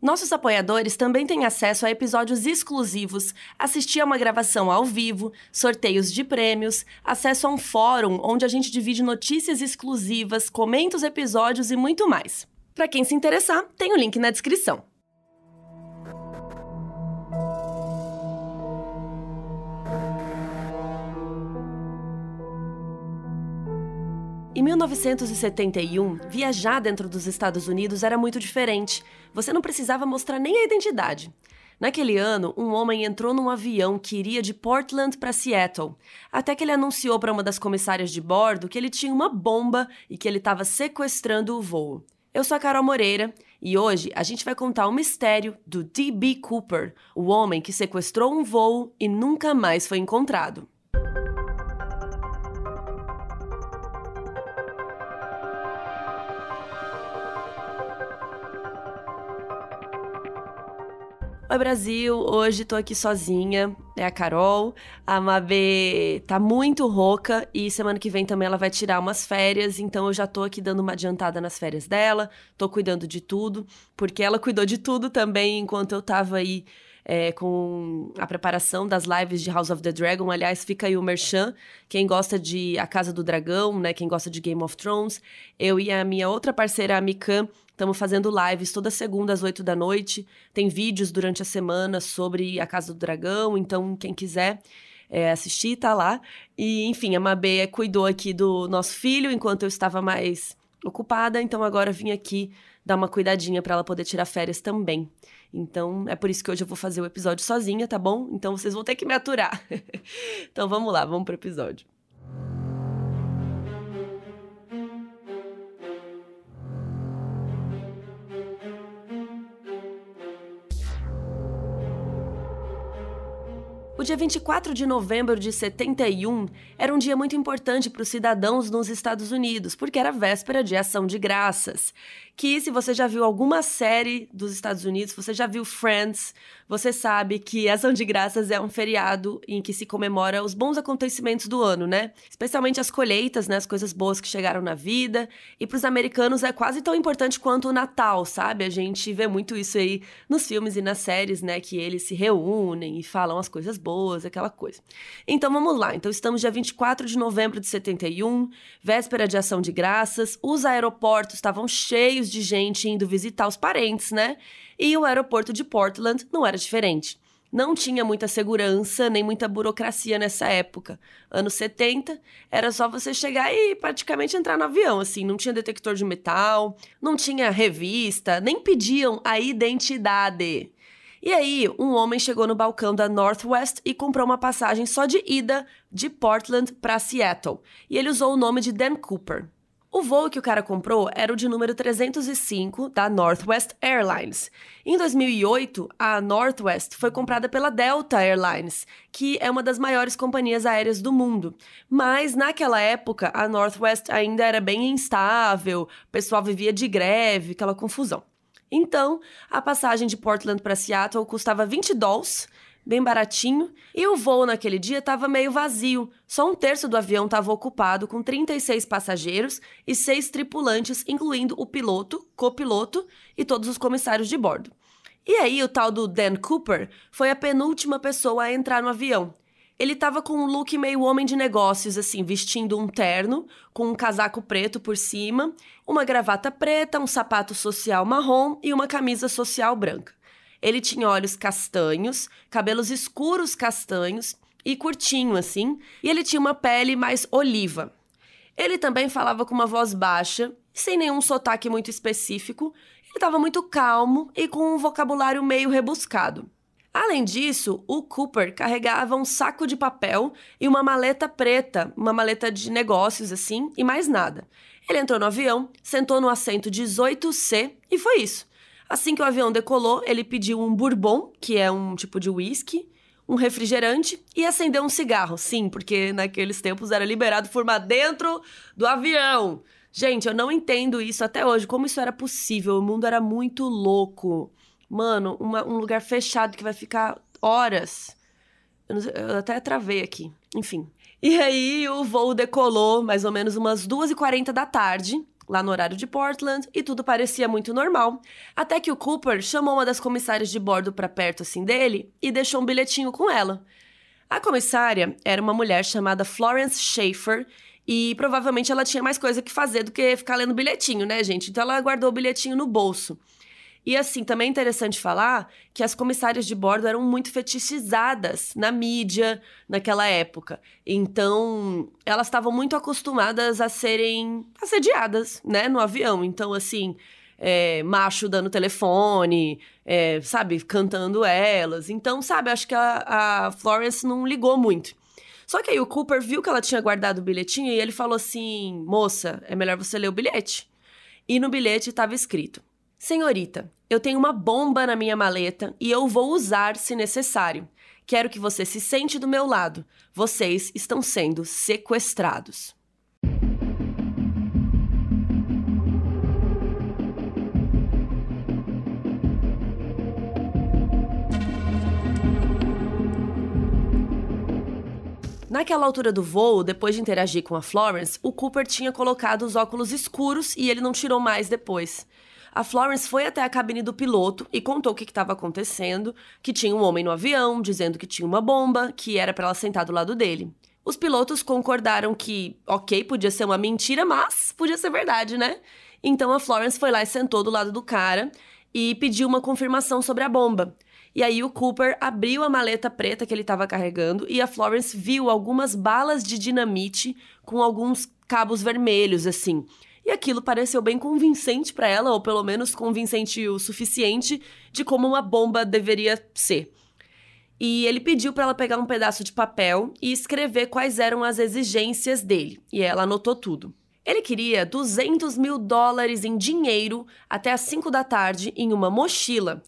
Nossos apoiadores também têm acesso a episódios exclusivos, assistir a uma gravação ao vivo, sorteios de prêmios, acesso a um fórum onde a gente divide notícias exclusivas, comenta os episódios e muito mais. Para quem se interessar, tem o link na descrição. Em 1971, viajar dentro dos Estados Unidos era muito diferente. Você não precisava mostrar nem a identidade. Naquele ano, um homem entrou num avião que iria de Portland para Seattle, até que ele anunciou para uma das comissárias de bordo que ele tinha uma bomba e que ele estava sequestrando o voo. Eu sou a Carol Moreira e hoje a gente vai contar o mistério do D.B. Cooper, o homem que sequestrou um voo e nunca mais foi encontrado. Oi Brasil, hoje tô aqui sozinha, é a Carol. A Mabê tá muito rouca e semana que vem também ela vai tirar umas férias, então eu já tô aqui dando uma adiantada nas férias dela, tô cuidando de tudo, porque ela cuidou de tudo também enquanto eu tava aí é, com a preparação das lives de House of the Dragon. Aliás, fica aí o Merchan. Quem gosta de A Casa do Dragão, né? Quem gosta de Game of Thrones. Eu e a minha outra parceira, a Mikan, Estamos fazendo lives toda segunda às 8 da noite. Tem vídeos durante a semana sobre a Casa do Dragão, então quem quiser é, assistir, tá lá. E, enfim, a Mabê cuidou aqui do nosso filho enquanto eu estava mais ocupada, então agora vim aqui dar uma cuidadinha para ela poder tirar férias também. Então, é por isso que hoje eu vou fazer o episódio sozinha, tá bom? Então vocês vão ter que me aturar. então vamos lá, vamos pro episódio. O dia 24 de novembro de 71 era um dia muito importante para os cidadãos nos Estados Unidos, porque era véspera de Ação de Graças. Que, se você já viu alguma série dos Estados Unidos, você já viu Friends, você sabe que Ação de Graças é um feriado em que se comemora os bons acontecimentos do ano, né? Especialmente as colheitas, né? As coisas boas que chegaram na vida. E para os americanos é quase tão importante quanto o Natal, sabe? A gente vê muito isso aí nos filmes e nas séries, né? Que eles se reúnem e falam as coisas boas aquela coisa. Então vamos lá. Então estamos dia 24 de novembro de 71, véspera de ação de graças. Os aeroportos estavam cheios de gente indo visitar os parentes, né? E o aeroporto de Portland não era diferente. Não tinha muita segurança nem muita burocracia nessa época. Anos 70, era só você chegar e praticamente entrar no avião, assim, não tinha detector de metal, não tinha revista, nem pediam a identidade. E aí, um homem chegou no balcão da Northwest e comprou uma passagem só de ida de Portland para Seattle. E ele usou o nome de Dan Cooper. O voo que o cara comprou era o de número 305 da Northwest Airlines. Em 2008, a Northwest foi comprada pela Delta Airlines, que é uma das maiores companhias aéreas do mundo. Mas naquela época, a Northwest ainda era bem instável, o pessoal vivia de greve, aquela confusão. Então, a passagem de Portland para Seattle custava 20 dólares, bem baratinho, e o voo naquele dia estava meio vazio. Só um terço do avião estava ocupado com 36 passageiros e seis tripulantes, incluindo o piloto, copiloto e todos os comissários de bordo. E aí, o tal do Dan Cooper foi a penúltima pessoa a entrar no avião. Ele tava com um look meio homem de negócios, assim, vestindo um terno, com um casaco preto por cima, uma gravata preta, um sapato social marrom e uma camisa social branca. Ele tinha olhos castanhos, cabelos escuros castanhos e curtinho, assim, e ele tinha uma pele mais oliva. Ele também falava com uma voz baixa, sem nenhum sotaque muito específico. Ele estava muito calmo e com um vocabulário meio rebuscado. Além disso, o Cooper carregava um saco de papel e uma maleta preta, uma maleta de negócios assim, e mais nada. Ele entrou no avião, sentou no assento 18C e foi isso. Assim que o avião decolou, ele pediu um bourbon, que é um tipo de whisky, um refrigerante e acendeu um cigarro. Sim, porque naqueles tempos era liberado fumar dentro do avião. Gente, eu não entendo isso até hoje, como isso era possível. O mundo era muito louco. Mano, uma, um lugar fechado que vai ficar horas. Eu, sei, eu, até travei aqui. Enfim. E aí o voo decolou mais ou menos umas 2h40 da tarde, lá no horário de Portland, e tudo parecia muito normal. Até que o Cooper chamou uma das comissárias de bordo para perto assim dele e deixou um bilhetinho com ela. A comissária era uma mulher chamada Florence Schaefer e provavelmente ela tinha mais coisa que fazer do que ficar lendo bilhetinho, né, gente? Então ela guardou o bilhetinho no bolso. E assim, também é interessante falar que as comissárias de bordo eram muito fetichizadas na mídia naquela época. Então, elas estavam muito acostumadas a serem assediadas, né, no avião. Então, assim, é, macho dando telefone, é, sabe, cantando elas. Então, sabe, acho que a, a Florence não ligou muito. Só que aí o Cooper viu que ela tinha guardado o bilhetinho e ele falou assim: moça, é melhor você ler o bilhete. E no bilhete estava escrito: Senhorita, eu tenho uma bomba na minha maleta e eu vou usar se necessário. Quero que você se sente do meu lado. Vocês estão sendo sequestrados. Naquela altura do voo, depois de interagir com a Florence, o Cooper tinha colocado os óculos escuros e ele não tirou mais depois. A Florence foi até a cabine do piloto e contou o que estava acontecendo, que tinha um homem no avião, dizendo que tinha uma bomba, que era para ela sentar do lado dele. Os pilotos concordaram que, ok, podia ser uma mentira, mas podia ser verdade, né? Então a Florence foi lá e sentou do lado do cara e pediu uma confirmação sobre a bomba. E aí o Cooper abriu a maleta preta que ele estava carregando e a Florence viu algumas balas de dinamite com alguns cabos vermelhos assim. E aquilo pareceu bem convincente para ela, ou pelo menos convincente o suficiente de como uma bomba deveria ser. E ele pediu para ela pegar um pedaço de papel e escrever quais eram as exigências dele. E ela anotou tudo. Ele queria 200 mil dólares em dinheiro até as 5 da tarde em uma mochila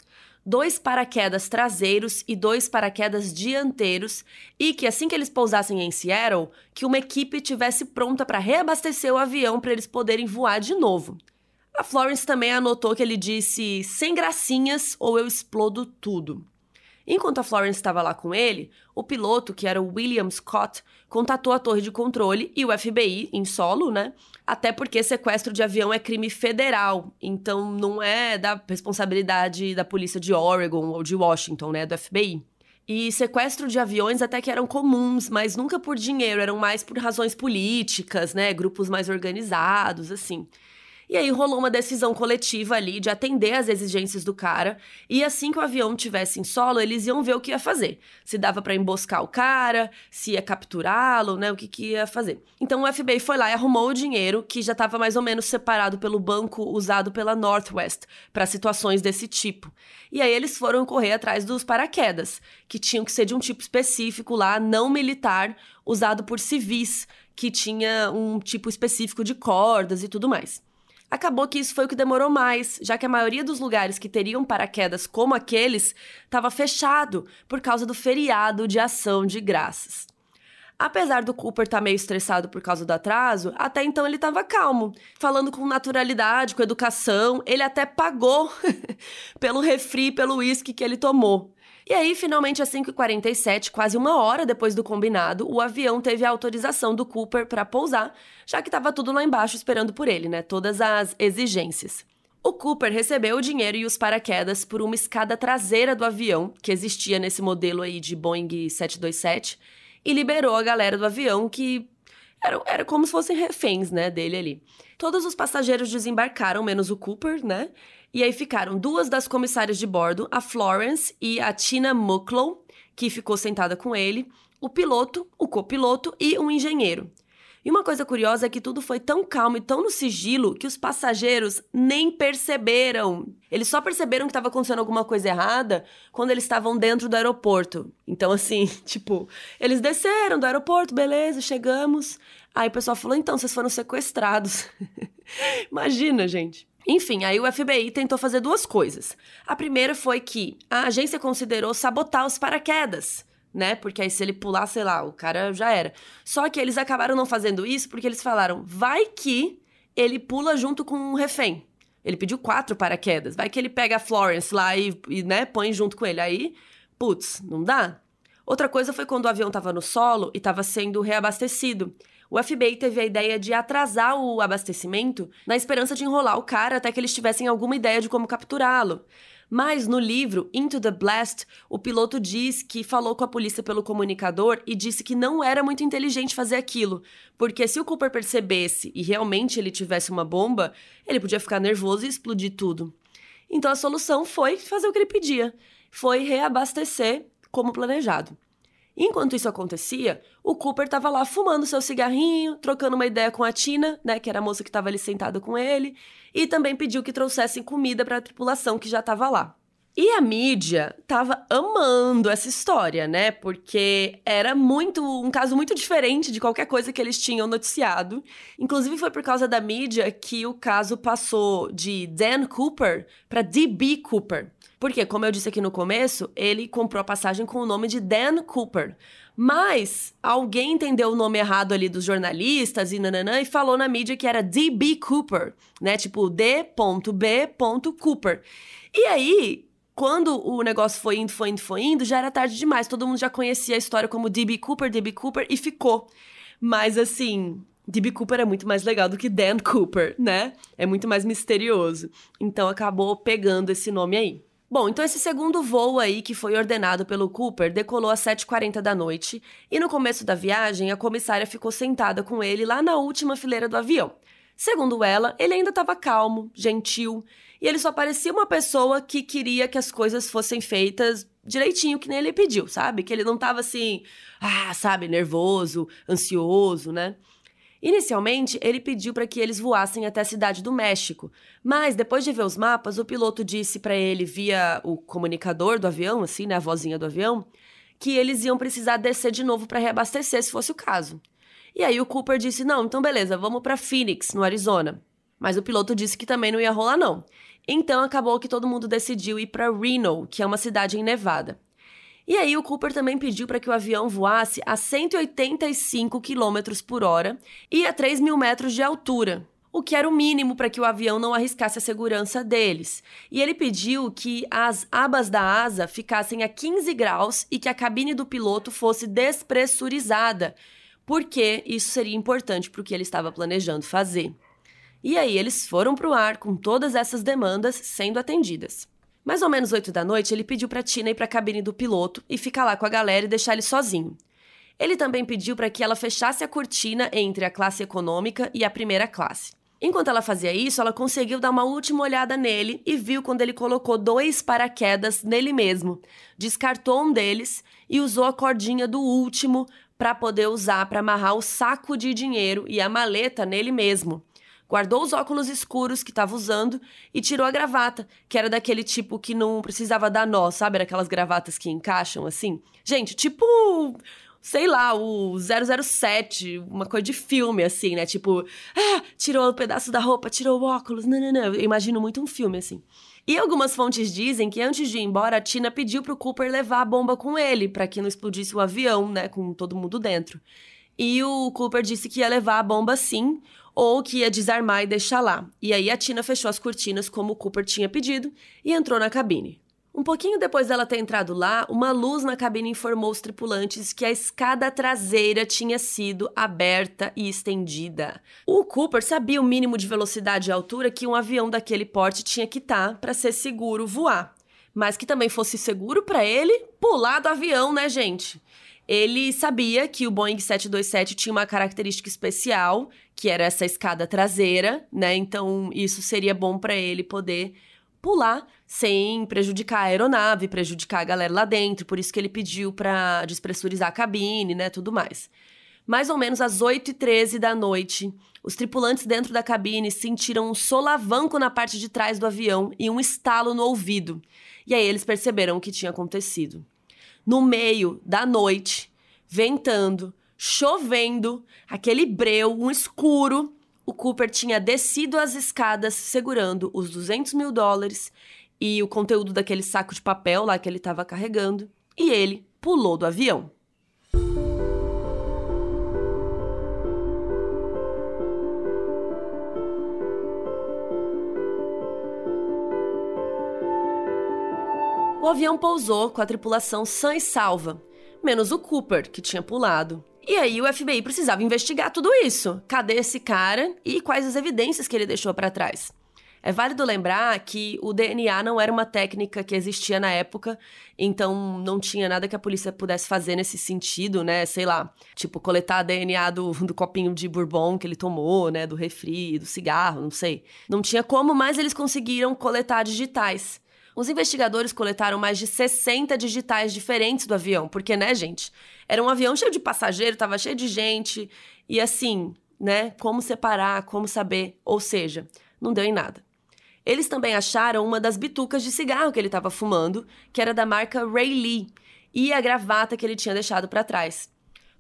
dois paraquedas traseiros e dois paraquedas dianteiros e que assim que eles pousassem em Seattle, que uma equipe tivesse pronta para reabastecer o avião para eles poderem voar de novo. A Florence também anotou que ele disse sem gracinhas ou eu explodo tudo. Enquanto a Florence estava lá com ele, o piloto, que era o William Scott, contatou a torre de controle e o FBI em solo, né? Até porque sequestro de avião é crime federal, então não é da responsabilidade da polícia de Oregon ou de Washington, né? Do FBI. E sequestro de aviões até que eram comuns, mas nunca por dinheiro, eram mais por razões políticas, né? Grupos mais organizados, assim. E aí rolou uma decisão coletiva ali de atender às exigências do cara. E assim que o avião tivesse em solo, eles iam ver o que ia fazer. Se dava para emboscar o cara, se ia capturá-lo, né? O que, que ia fazer. Então o FBI foi lá e arrumou o dinheiro, que já estava mais ou menos separado pelo banco usado pela Northwest para situações desse tipo. E aí eles foram correr atrás dos paraquedas, que tinham que ser de um tipo específico lá, não militar, usado por civis, que tinha um tipo específico de cordas e tudo mais. Acabou que isso foi o que demorou mais, já que a maioria dos lugares que teriam paraquedas como aqueles estava fechado por causa do feriado de ação de graças. Apesar do Cooper estar tá meio estressado por causa do atraso, até então ele estava calmo, falando com naturalidade, com educação. Ele até pagou pelo refri, pelo uísque que ele tomou. E aí, finalmente, às 5h47, quase uma hora depois do combinado, o avião teve a autorização do Cooper para pousar, já que estava tudo lá embaixo esperando por ele, né? Todas as exigências. O Cooper recebeu o dinheiro e os paraquedas por uma escada traseira do avião, que existia nesse modelo aí de Boeing 727, e liberou a galera do avião que era, era como se fossem reféns, né, dele ali. Todos os passageiros desembarcaram, menos o Cooper, né? E aí ficaram duas das comissárias de bordo, a Florence e a Tina Mucklow, que ficou sentada com ele, o piloto, o copiloto e um engenheiro. E uma coisa curiosa é que tudo foi tão calmo e tão no sigilo que os passageiros nem perceberam. Eles só perceberam que estava acontecendo alguma coisa errada quando eles estavam dentro do aeroporto. Então, assim, tipo, eles desceram do aeroporto, beleza, chegamos. Aí o pessoal falou: então, vocês foram sequestrados. Imagina, gente. Enfim, aí o FBI tentou fazer duas coisas. A primeira foi que a agência considerou sabotar os paraquedas, né? Porque aí se ele pular, sei lá, o cara já era. Só que eles acabaram não fazendo isso porque eles falaram: vai que ele pula junto com um refém. Ele pediu quatro paraquedas. Vai que ele pega a Florence lá e, e né, põe junto com ele. Aí, putz, não dá. Outra coisa foi quando o avião estava no solo e estava sendo reabastecido. O FBI teve a ideia de atrasar o abastecimento na esperança de enrolar o cara até que eles tivessem alguma ideia de como capturá-lo. Mas no livro Into the Blast, o piloto diz que falou com a polícia pelo comunicador e disse que não era muito inteligente fazer aquilo, porque se o Cooper percebesse e realmente ele tivesse uma bomba, ele podia ficar nervoso e explodir tudo. Então a solução foi fazer o que ele pedia, foi reabastecer como planejado. Enquanto isso acontecia, o Cooper estava lá fumando seu cigarrinho, trocando uma ideia com a Tina, né, que era a moça que estava ali sentada com ele, e também pediu que trouxessem comida para a tripulação que já estava lá. E a mídia estava amando essa história, né? Porque era muito um caso muito diferente de qualquer coisa que eles tinham noticiado. Inclusive foi por causa da mídia que o caso passou de Dan Cooper para DB Cooper. Porque, como eu disse aqui no começo, ele comprou a passagem com o nome de Dan Cooper. Mas alguém entendeu o nome errado ali dos jornalistas e nananã e falou na mídia que era D.B. Cooper, né? Tipo D.B. Cooper. E aí, quando o negócio foi indo, foi indo, foi indo, já era tarde demais. Todo mundo já conhecia a história como D.B. Cooper, D.B. Cooper e ficou. Mas assim, D.B. Cooper é muito mais legal do que Dan Cooper, né? É muito mais misterioso. Então acabou pegando esse nome aí. Bom, então esse segundo voo aí que foi ordenado pelo Cooper decolou às 7h40 da noite e no começo da viagem a comissária ficou sentada com ele lá na última fileira do avião. Segundo ela, ele ainda estava calmo, gentil e ele só parecia uma pessoa que queria que as coisas fossem feitas direitinho que nem ele pediu, sabe? Que ele não estava assim, ah, sabe, nervoso, ansioso, né? Inicialmente, ele pediu para que eles voassem até a cidade do México, mas depois de ver os mapas, o piloto disse para ele via o comunicador do avião, assim, né, a vozinha do avião, que eles iam precisar descer de novo para reabastecer, se fosse o caso. E aí o Cooper disse: "Não, então beleza, vamos para Phoenix, no Arizona". Mas o piloto disse que também não ia rolar não. Então acabou que todo mundo decidiu ir para Reno, que é uma cidade em Nevada. E aí o Cooper também pediu para que o avião voasse a 185 km por hora e a 3 mil metros de altura, o que era o mínimo para que o avião não arriscasse a segurança deles. E ele pediu que as abas da asa ficassem a 15 graus e que a cabine do piloto fosse despressurizada, porque isso seria importante para o que ele estava planejando fazer. E aí eles foram para o ar com todas essas demandas sendo atendidas. Mais ou menos oito da noite, ele pediu para Tina ir para a cabine do piloto e ficar lá com a galera e deixar ele sozinho. Ele também pediu para que ela fechasse a cortina entre a classe econômica e a primeira classe. Enquanto ela fazia isso, ela conseguiu dar uma última olhada nele e viu quando ele colocou dois paraquedas nele mesmo. Descartou um deles e usou a cordinha do último para poder usar para amarrar o saco de dinheiro e a maleta nele mesmo guardou os óculos escuros que estava usando e tirou a gravata, que era daquele tipo que não precisava dar nó, sabe? Era aquelas gravatas que encaixam assim. Gente, tipo sei lá, o 007, uma coisa de filme, assim, né? Tipo, ah, tirou o um pedaço da roupa, tirou o óculos, não, não, não. Eu imagino muito um filme, assim. E algumas fontes dizem que antes de ir embora, a Tina pediu pro Cooper levar a bomba com ele, para que não explodisse o avião, né, com todo mundo dentro. E o Cooper disse que ia levar a bomba sim, ou que ia desarmar e deixar lá. E aí a Tina fechou as cortinas como o Cooper tinha pedido e entrou na cabine. Um pouquinho depois dela ter entrado lá, uma luz na cabine informou os tripulantes que a escada traseira tinha sido aberta e estendida. O Cooper sabia o mínimo de velocidade e altura que um avião daquele porte tinha que estar tá para ser seguro voar, mas que também fosse seguro para ele pular do avião, né, gente? Ele sabia que o Boeing 727 tinha uma característica especial, que era essa escada traseira, né? Então isso seria bom para ele poder pular sem prejudicar a aeronave, prejudicar a galera lá dentro. Por isso que ele pediu para despressurizar a cabine, né? Tudo mais. Mais ou menos às 8h13 da noite, os tripulantes dentro da cabine sentiram um solavanco na parte de trás do avião e um estalo no ouvido. E aí eles perceberam o que tinha acontecido no meio da noite, ventando, chovendo, aquele breu, um escuro. o Cooper tinha descido as escadas segurando os 200 mil dólares e o conteúdo daquele saco de papel lá que ele estava carregando, e ele pulou do avião. O avião pousou com a tripulação sã e salva, menos o Cooper, que tinha pulado. E aí o FBI precisava investigar tudo isso. Cadê esse cara e quais as evidências que ele deixou para trás? É válido lembrar que o DNA não era uma técnica que existia na época, então não tinha nada que a polícia pudesse fazer nesse sentido, né? Sei lá, tipo, coletar DNA do, do copinho de bourbon que ele tomou, né? Do refri, do cigarro, não sei. Não tinha como, mas eles conseguiram coletar digitais. Os investigadores coletaram mais de 60 digitais diferentes do avião, porque, né, gente? Era um avião cheio de passageiro, tava cheio de gente, e assim, né? Como separar, como saber, ou seja, não deu em nada. Eles também acharam uma das bitucas de cigarro que ele estava fumando, que era da marca Ray Lee, e a gravata que ele tinha deixado para trás.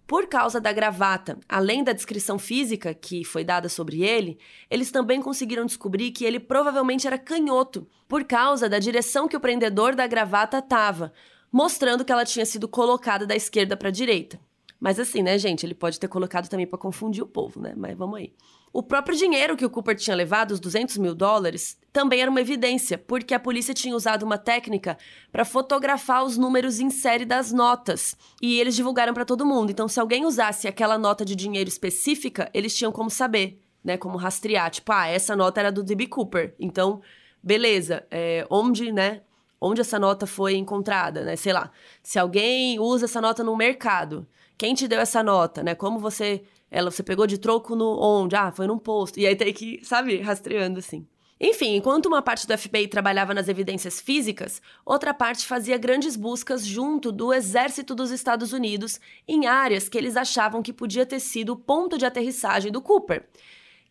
Por causa da gravata, além da descrição física que foi dada sobre ele, eles também conseguiram descobrir que ele provavelmente era canhoto, por causa da direção que o prendedor da gravata estava, mostrando que ela tinha sido colocada da esquerda para a direita. Mas assim, né, gente, ele pode ter colocado também para confundir o povo, né? Mas vamos aí. O próprio dinheiro que o Cooper tinha levado, os 200 mil dólares, também era uma evidência, porque a polícia tinha usado uma técnica para fotografar os números em série das notas. E eles divulgaram para todo mundo. Então, se alguém usasse aquela nota de dinheiro específica, eles tinham como saber, né? Como rastrear. Tipo, ah, essa nota era do D.B. Cooper. Então, beleza. É, onde, né? Onde essa nota foi encontrada, né? Sei lá. Se alguém usa essa nota no mercado, quem te deu essa nota, né? Como você ela, você pegou de troco no onde? Ah, foi num posto. E aí tem que, sabe, rastreando assim. Enfim, enquanto uma parte do FBI trabalhava nas evidências físicas, outra parte fazia grandes buscas junto do Exército dos Estados Unidos em áreas que eles achavam que podia ter sido o ponto de aterrissagem do Cooper.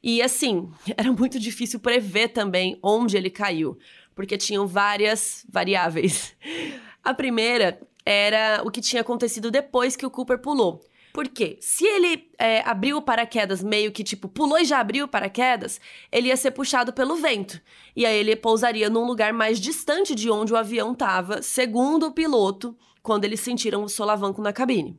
E assim, era muito difícil prever também onde ele caiu, porque tinham várias variáveis. A primeira era o que tinha acontecido depois que o Cooper pulou. Porque se ele é, abriu o paraquedas meio que tipo pulou e já abriu o paraquedas, ele ia ser puxado pelo vento. E aí ele pousaria num lugar mais distante de onde o avião estava, segundo o piloto, quando eles sentiram o solavanco na cabine.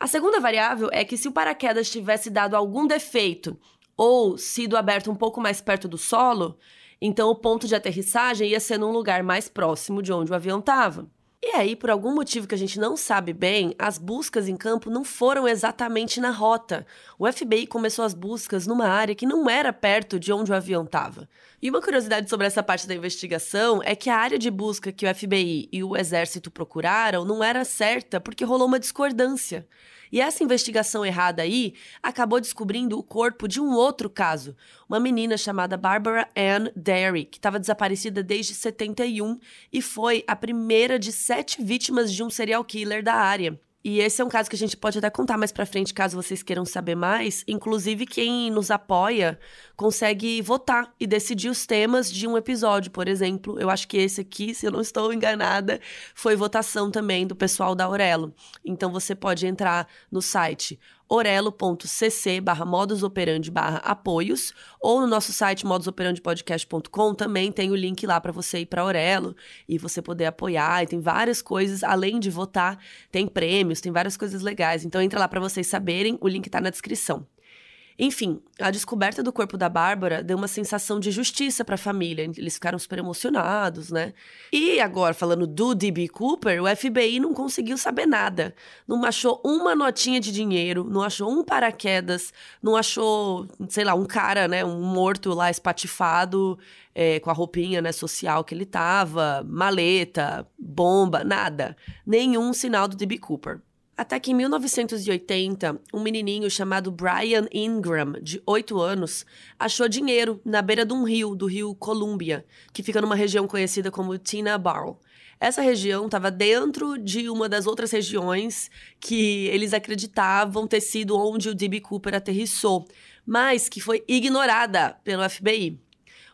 A segunda variável é que se o paraquedas tivesse dado algum defeito ou sido aberto um pouco mais perto do solo, então o ponto de aterrissagem ia ser num lugar mais próximo de onde o avião estava. E aí, por algum motivo que a gente não sabe bem, as buscas em campo não foram exatamente na rota. O FBI começou as buscas numa área que não era perto de onde o avião estava. E uma curiosidade sobre essa parte da investigação é que a área de busca que o FBI e o Exército procuraram não era certa porque rolou uma discordância. E essa investigação errada aí acabou descobrindo o corpo de um outro caso, uma menina chamada Barbara Ann Derry, que estava desaparecida desde 71 e foi a primeira de sete vítimas de um serial killer da área. E esse é um caso que a gente pode até contar mais para frente, caso vocês queiram saber mais. Inclusive, quem nos apoia consegue votar e decidir os temas de um episódio, por exemplo. Eu acho que esse aqui, se eu não estou enganada, foi votação também do pessoal da Aurelo. Então você pode entrar no site orelo.cc barra modusoperandi barra apoios ou no nosso site modusoperandipodcast.com também tem o link lá para você ir para Orelo e você poder apoiar e tem várias coisas além de votar, tem prêmios, tem várias coisas legais. Então entra lá para vocês saberem, o link está na descrição. Enfim, a descoberta do corpo da Bárbara deu uma sensação de justiça para a família. Eles ficaram super emocionados, né? E agora, falando do D.B. Cooper, o FBI não conseguiu saber nada. Não achou uma notinha de dinheiro, não achou um paraquedas, não achou, sei lá, um cara, né? Um morto lá espatifado é, com a roupinha né, social que ele tava, maleta, bomba, nada. Nenhum sinal do D.B. Cooper. Até que em 1980, um menininho chamado Brian Ingram, de 8 anos, achou dinheiro na beira de um rio, do rio Columbia, que fica numa região conhecida como Tina Barrow. Essa região estava dentro de uma das outras regiões que eles acreditavam ter sido onde o D.B. Cooper aterrissou, mas que foi ignorada pelo FBI.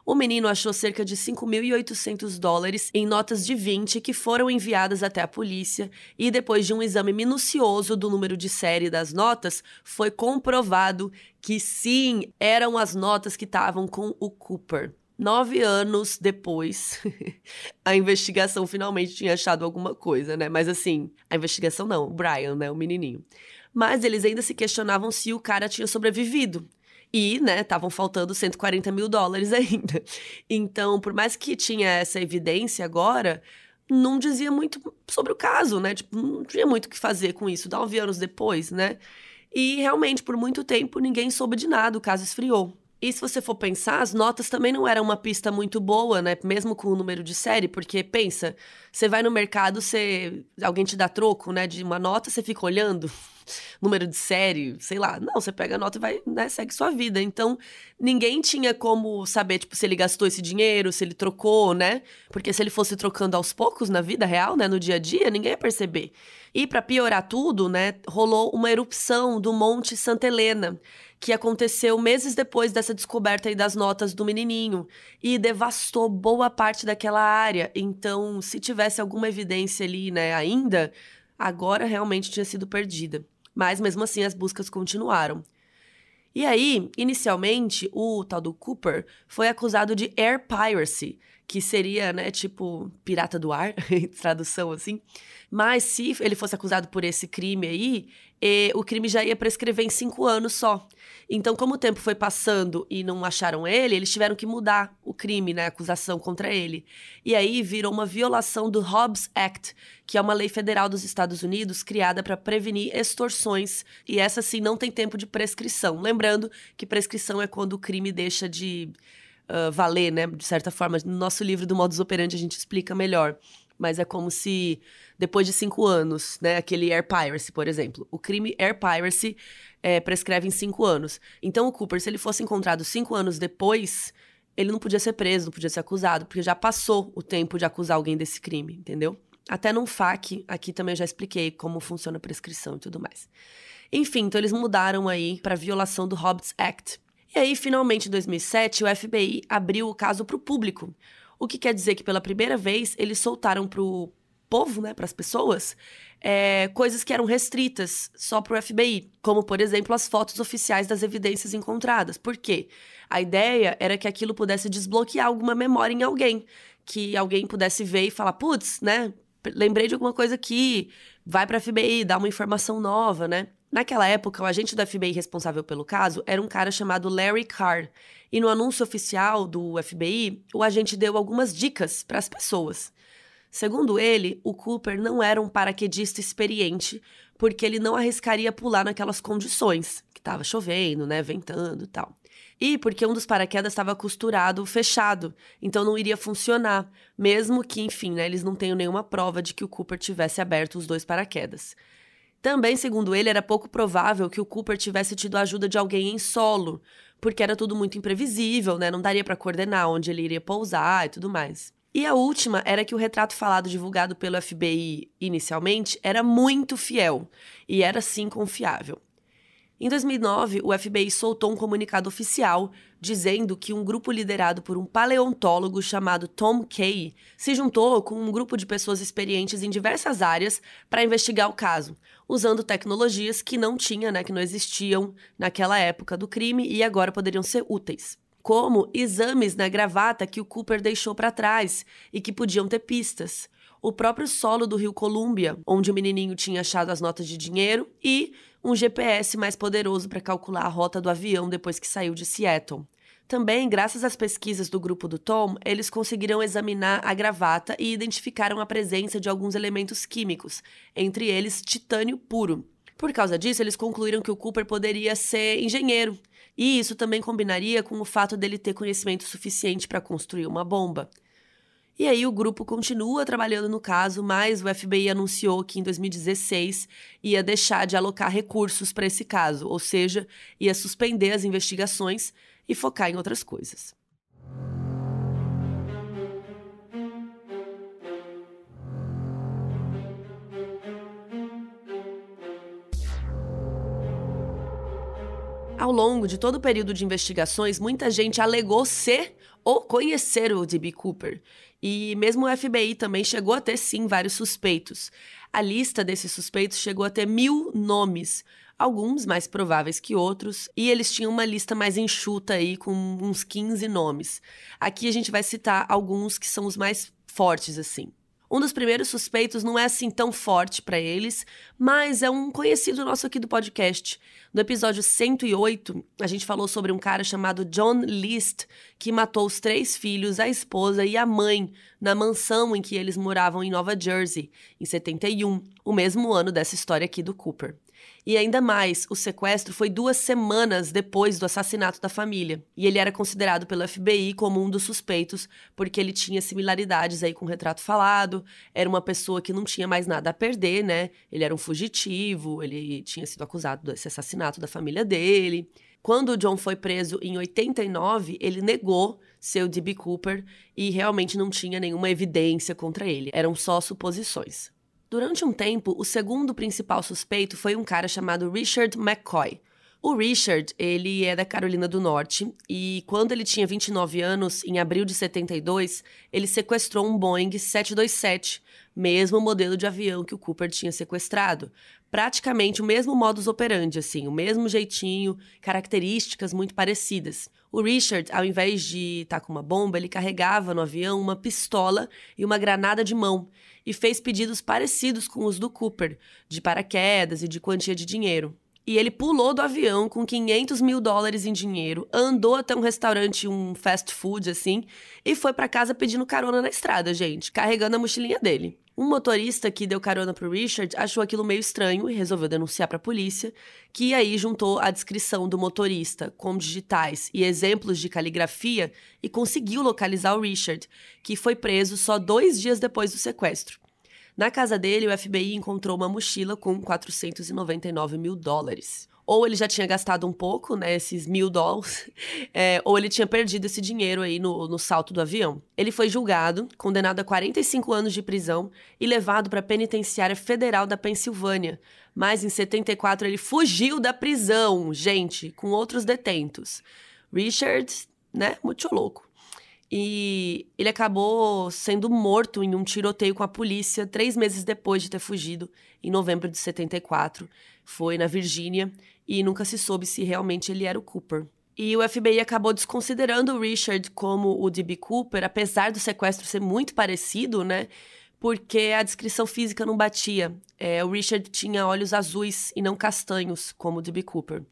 O menino achou cerca de 5.800 dólares em notas de 20 que foram enviadas até a polícia e depois de um exame minucioso do número de série das notas, foi comprovado que sim, eram as notas que estavam com o Cooper. Nove anos depois, a investigação finalmente tinha achado alguma coisa, né? Mas assim, a investigação não, o Brian, né? O menininho. Mas eles ainda se questionavam se o cara tinha sobrevivido. E, né, estavam faltando 140 mil dólares ainda. Então, por mais que tinha essa evidência agora, não dizia muito sobre o caso, né? Tipo, não tinha muito o que fazer com isso, nove anos depois, né? E realmente, por muito tempo, ninguém soube de nada, o caso esfriou. E se você for pensar, as notas também não eram uma pista muito boa, né? Mesmo com o número de série, porque pensa, você vai no mercado, você alguém te dá troco, né, de uma nota, você fica olhando número de série, sei lá. Não, você pega a nota e vai, né, segue sua vida. Então, ninguém tinha como saber, tipo, se ele gastou esse dinheiro, se ele trocou, né? Porque se ele fosse trocando aos poucos na vida real, né, no dia a dia, ninguém ia perceber. E para piorar tudo, né, rolou uma erupção do Monte Santa Helena, que aconteceu meses depois dessa descoberta aí das notas do menininho e devastou boa parte daquela área. Então, se tivesse alguma evidência ali, né, ainda, agora realmente tinha sido perdida. Mas mesmo assim as buscas continuaram. E aí, inicialmente, o tal do Cooper foi acusado de air piracy, que seria, né, tipo, pirata do ar, tradução assim. Mas se ele fosse acusado por esse crime aí, e o crime já ia prescrever em cinco anos só. Então, como o tempo foi passando e não acharam ele, eles tiveram que mudar o crime, né, a acusação contra ele. E aí virou uma violação do Hobbs Act, que é uma lei federal dos Estados Unidos criada para prevenir extorsões. E essa sim não tem tempo de prescrição. Lembrando que prescrição é quando o crime deixa de uh, valer, né, de certa forma. No nosso livro do Modus Operandi a gente explica melhor mas é como se depois de cinco anos, né, aquele air piracy, por exemplo, o crime air piracy é, prescreve em cinco anos. Então o Cooper, se ele fosse encontrado cinco anos depois, ele não podia ser preso, não podia ser acusado, porque já passou o tempo de acusar alguém desse crime, entendeu? Até num FAQ, aqui também já expliquei como funciona a prescrição e tudo mais. Enfim, então eles mudaram aí para violação do Hobbs Act. E aí, finalmente, em 2007, o FBI abriu o caso para o público. O que quer dizer que pela primeira vez eles soltaram pro povo, né, para as pessoas, é, coisas que eram restritas só para o FBI, como por exemplo as fotos oficiais das evidências encontradas. Por quê? A ideia era que aquilo pudesse desbloquear alguma memória em alguém, que alguém pudesse ver e falar, putz, né, lembrei de alguma coisa aqui, vai para a FBI, dá uma informação nova, né? Naquela época, o agente do FBI responsável pelo caso era um cara chamado Larry Carr. E no anúncio oficial do FBI, o agente deu algumas dicas para as pessoas. Segundo ele, o Cooper não era um paraquedista experiente, porque ele não arriscaria pular naquelas condições, que estava chovendo, né, ventando e tal. E porque um dos paraquedas estava costurado, fechado, então não iria funcionar, mesmo que, enfim, né, eles não tenham nenhuma prova de que o Cooper tivesse aberto os dois paraquedas. Também, segundo ele, era pouco provável que o Cooper tivesse tido a ajuda de alguém em solo, porque era tudo muito imprevisível, né? Não daria para coordenar onde ele iria pousar e tudo mais. E a última era que o retrato falado divulgado pelo FBI inicialmente era muito fiel e era sim confiável. Em 2009, o FBI soltou um comunicado oficial dizendo que um grupo liderado por um paleontólogo chamado Tom Kay se juntou com um grupo de pessoas experientes em diversas áreas para investigar o caso, usando tecnologias que não tinha, né, que não existiam naquela época do crime e agora poderiam ser úteis. Como exames na gravata que o Cooper deixou para trás e que podiam ter pistas. O próprio solo do rio Columbia, onde o menininho tinha achado as notas de dinheiro, e um GPS mais poderoso para calcular a rota do avião depois que saiu de Seattle. Também, graças às pesquisas do grupo do Tom, eles conseguiram examinar a gravata e identificaram a presença de alguns elementos químicos, entre eles titânio puro. Por causa disso, eles concluíram que o Cooper poderia ser engenheiro, e isso também combinaria com o fato dele ter conhecimento suficiente para construir uma bomba. E aí o grupo continua trabalhando no caso, mas o FBI anunciou que em 2016 ia deixar de alocar recursos para esse caso, ou seja, ia suspender as investigações e focar em outras coisas. Ao longo de todo o período de investigações, muita gente alegou ser ou conhecer o D.B. Cooper. E mesmo o FBI também chegou a ter, sim, vários suspeitos. A lista desses suspeitos chegou a ter mil nomes, alguns mais prováveis que outros, e eles tinham uma lista mais enxuta aí, com uns 15 nomes. Aqui a gente vai citar alguns que são os mais fortes, assim. Um dos primeiros suspeitos não é assim tão forte para eles, mas é um conhecido nosso aqui do podcast. No episódio 108, a gente falou sobre um cara chamado John List, que matou os três filhos, a esposa e a mãe na mansão em que eles moravam em Nova Jersey, em 71, o mesmo ano dessa história aqui do Cooper. E ainda mais, o sequestro foi duas semanas depois do assassinato da família. E ele era considerado pelo FBI como um dos suspeitos, porque ele tinha similaridades aí com o retrato falado, era uma pessoa que não tinha mais nada a perder, né? Ele era um fugitivo, ele tinha sido acusado desse assassinato da família dele. Quando o John foi preso em 89, ele negou ser o D.B. Cooper e realmente não tinha nenhuma evidência contra ele. Eram só suposições. Durante um tempo, o segundo principal suspeito foi um cara chamado Richard McCoy. O Richard, ele é da Carolina do Norte e quando ele tinha 29 anos, em abril de 72, ele sequestrou um Boeing 727, mesmo modelo de avião que o Cooper tinha sequestrado. Praticamente o mesmo modus operandi, assim, o mesmo jeitinho, características muito parecidas. O Richard, ao invés de estar tá com uma bomba, ele carregava no avião uma pistola e uma granada de mão e fez pedidos parecidos com os do Cooper, de paraquedas e de quantia de dinheiro. E ele pulou do avião com 500 mil dólares em dinheiro, andou até um restaurante, um fast food assim, e foi para casa pedindo carona na estrada, gente, carregando a mochilinha dele. Um motorista que deu carona pro Richard achou aquilo meio estranho e resolveu denunciar para a polícia, que aí juntou a descrição do motorista com digitais e exemplos de caligrafia e conseguiu localizar o Richard, que foi preso só dois dias depois do sequestro. Na casa dele, o FBI encontrou uma mochila com 499 mil dólares. Ou ele já tinha gastado um pouco, né, esses mil dólares, é, ou ele tinha perdido esse dinheiro aí no, no salto do avião. Ele foi julgado, condenado a 45 anos de prisão e levado para a penitenciária federal da Pensilvânia. Mas em 74 ele fugiu da prisão, gente, com outros detentos. Richard, né, muito louco. E ele acabou sendo morto em um tiroteio com a polícia três meses depois de ter fugido, em novembro de 74. Foi na Virgínia e nunca se soube se realmente ele era o Cooper. E o FBI acabou desconsiderando o Richard como o D.B. Cooper, apesar do sequestro ser muito parecido, né? Porque a descrição física não batia. É, o Richard tinha olhos azuis e não castanhos, como o D.B. Cooper.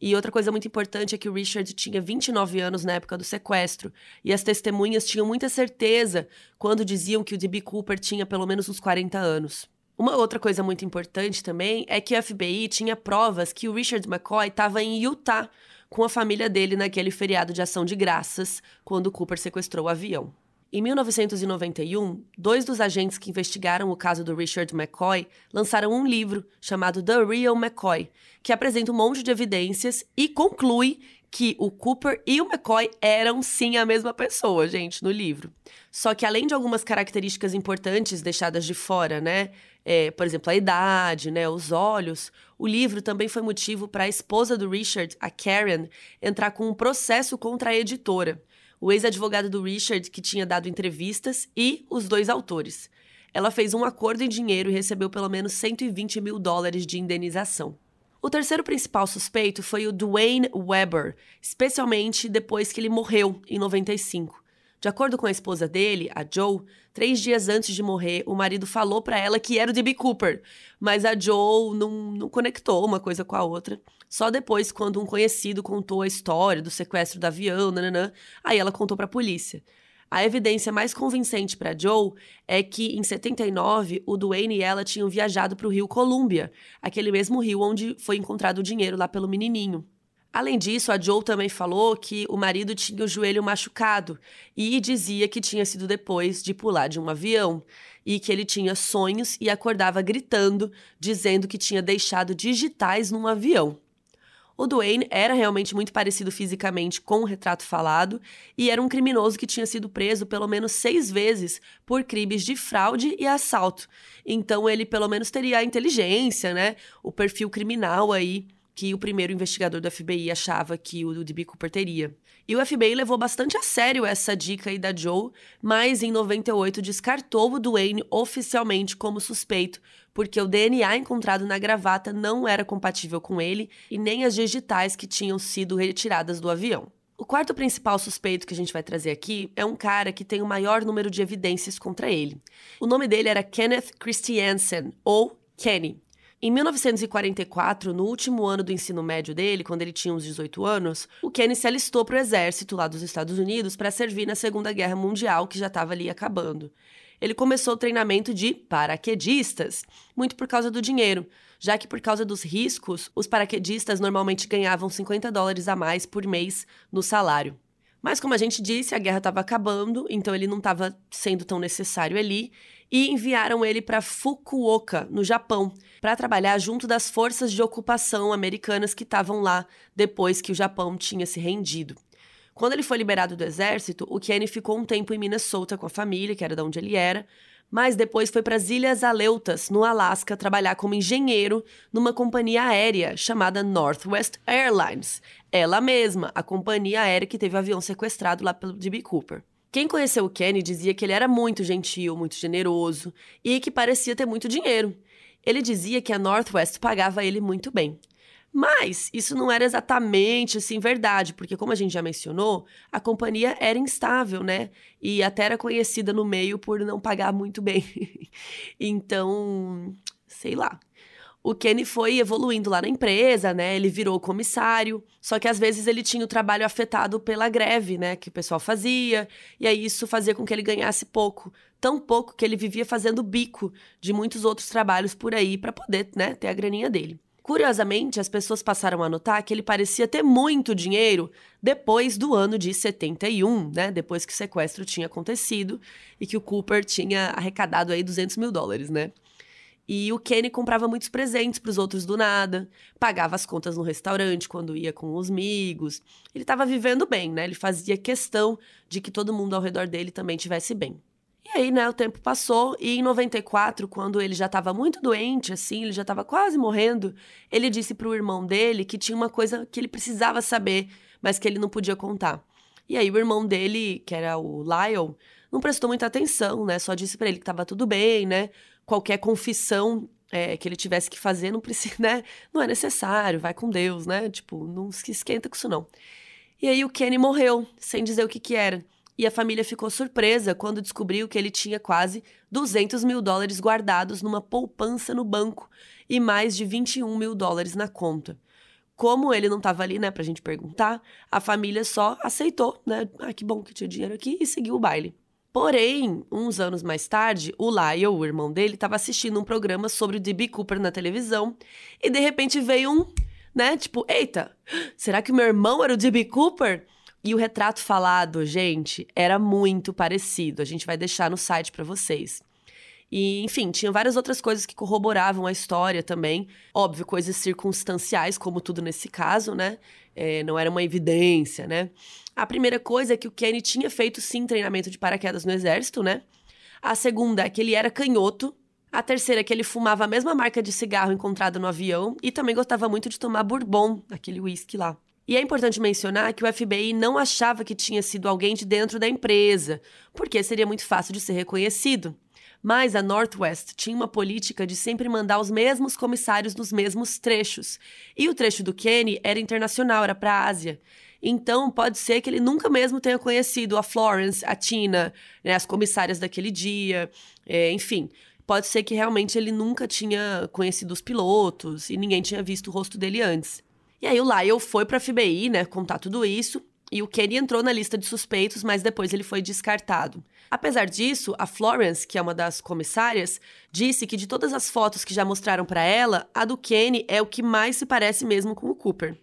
E outra coisa muito importante é que o Richard tinha 29 anos na época do sequestro, e as testemunhas tinham muita certeza quando diziam que o D.B. Cooper tinha pelo menos uns 40 anos. Uma outra coisa muito importante também é que o FBI tinha provas que o Richard McCoy estava em Utah com a família dele naquele feriado de ação de graças, quando Cooper sequestrou o avião. Em 1991, dois dos agentes que investigaram o caso do Richard McCoy lançaram um livro chamado The Real McCoy, que apresenta um monte de evidências e conclui que o Cooper e o McCoy eram sim a mesma pessoa, gente, no livro. Só que além de algumas características importantes deixadas de fora, né? É, por exemplo, a idade, né, os olhos. O livro também foi motivo para a esposa do Richard, a Karen, entrar com um processo contra a editora o ex-advogado do Richard, que tinha dado entrevistas, e os dois autores. Ela fez um acordo em dinheiro e recebeu pelo menos 120 mil dólares de indenização. O terceiro principal suspeito foi o Dwayne Weber, especialmente depois que ele morreu em 95. De acordo com a esposa dele, a Joe, três dias antes de morrer, o marido falou para ela que era o D.B. Cooper, mas a Joe não, não conectou uma coisa com a outra. Só depois, quando um conhecido contou a história do sequestro do avião, nananã, aí ela contou para a polícia. A evidência mais convincente para Joe é que, em 79, o Duane e ela tinham viajado para o rio Columbia, aquele mesmo rio onde foi encontrado o dinheiro lá pelo menininho. Além disso, a Joe também falou que o marido tinha o joelho machucado e dizia que tinha sido depois de pular de um avião e que ele tinha sonhos e acordava gritando, dizendo que tinha deixado digitais num avião. O Duane era realmente muito parecido fisicamente com o retrato falado e era um criminoso que tinha sido preso pelo menos seis vezes por crimes de fraude e assalto. Então ele pelo menos teria a inteligência, né? O perfil criminal aí que o primeiro investigador do FBI achava que o D.B. Cooper teria. E o FBI levou bastante a sério essa dica aí da Joe, mas em 98 descartou o Duane oficialmente como suspeito, porque o DNA encontrado na gravata não era compatível com ele e nem as digitais que tinham sido retiradas do avião. O quarto principal suspeito que a gente vai trazer aqui é um cara que tem o maior número de evidências contra ele. O nome dele era Kenneth Christiansen, ou Kenny. Em 1944, no último ano do ensino médio dele, quando ele tinha uns 18 anos, o Kenny se alistou para o exército lá dos Estados Unidos para servir na Segunda Guerra Mundial, que já estava ali acabando. Ele começou o treinamento de paraquedistas, muito por causa do dinheiro, já que por causa dos riscos, os paraquedistas normalmente ganhavam 50 dólares a mais por mês no salário. Mas como a gente disse, a guerra estava acabando, então ele não estava sendo tão necessário ali, e enviaram ele para Fukuoka, no Japão, para trabalhar junto das forças de ocupação americanas que estavam lá depois que o Japão tinha se rendido. Quando ele foi liberado do exército, o Kenny ficou um tempo em Minnesota com a família, que era de onde ele era, mas depois foi para as Ilhas Aleutas, no Alasca, trabalhar como engenheiro numa companhia aérea chamada Northwest Airlines. Ela mesma, a companhia aérea que teve o avião sequestrado lá pelo D.B. Cooper. Quem conheceu o Kenny dizia que ele era muito gentil, muito generoso e que parecia ter muito dinheiro. Ele dizia que a Northwest pagava ele muito bem. Mas isso não era exatamente assim verdade, porque como a gente já mencionou, a companhia era instável, né? E até era conhecida no meio por não pagar muito bem. então, sei lá o Kenny foi evoluindo lá na empresa, né? Ele virou comissário, só que às vezes ele tinha o trabalho afetado pela greve, né, que o pessoal fazia, e aí isso fazia com que ele ganhasse pouco, tão pouco que ele vivia fazendo bico de muitos outros trabalhos por aí para poder, né, ter a graninha dele. Curiosamente, as pessoas passaram a notar que ele parecia ter muito dinheiro depois do ano de 71, né? Depois que o sequestro tinha acontecido e que o Cooper tinha arrecadado aí 200 mil dólares, né? E o Kenny comprava muitos presentes para os outros do nada, pagava as contas no restaurante quando ia com os amigos. Ele estava vivendo bem, né? Ele fazia questão de que todo mundo ao redor dele também tivesse bem. E aí, né, o tempo passou e em 94, quando ele já estava muito doente, assim, ele já estava quase morrendo, ele disse para o irmão dele que tinha uma coisa que ele precisava saber, mas que ele não podia contar. E aí o irmão dele, que era o Lyle, não prestou muita atenção, né? Só disse para ele que estava tudo bem, né? qualquer confissão é, que ele tivesse que fazer não precisa, né? Não é necessário, vai com Deus, né? Tipo, não se esquenta com isso não. E aí o Kenny morreu, sem dizer o que que era. E a família ficou surpresa quando descobriu que ele tinha quase 200 mil dólares guardados numa poupança no banco e mais de 21 mil dólares na conta. Como ele não estava ali, né, pra gente perguntar, a família só aceitou, né? Ah, que bom que tinha dinheiro aqui e seguiu o baile. Porém, uns anos mais tarde, o Lyle, o irmão dele, estava assistindo um programa sobre o D.B. Cooper na televisão e de repente veio um, né, tipo, eita, será que meu irmão era o D.B. Cooper? E o retrato falado, gente, era muito parecido. A gente vai deixar no site para vocês. E, enfim, tinha várias outras coisas que corroboravam a história também. Óbvio, coisas circunstanciais, como tudo nesse caso, né? É, não era uma evidência, né? A primeira coisa é que o Kenny tinha feito sim treinamento de paraquedas no exército, né? A segunda é que ele era canhoto. A terceira é que ele fumava a mesma marca de cigarro encontrada no avião e também gostava muito de tomar bourbon, aquele whisky lá. E é importante mencionar que o FBI não achava que tinha sido alguém de dentro da empresa, porque seria muito fácil de ser reconhecido. Mas a Northwest tinha uma política de sempre mandar os mesmos comissários nos mesmos trechos. E o trecho do Kenny era internacional, era para a Ásia. Então, pode ser que ele nunca mesmo tenha conhecido a Florence, a Tina, né, as comissárias daquele dia, é, enfim. Pode ser que realmente ele nunca tinha conhecido os pilotos e ninguém tinha visto o rosto dele antes. E aí o Lyle foi para a FBI, né, contar tudo isso, e o Kenny entrou na lista de suspeitos, mas depois ele foi descartado. Apesar disso, a Florence, que é uma das comissárias, disse que de todas as fotos que já mostraram para ela, a do Kenny é o que mais se parece mesmo com o Cooper.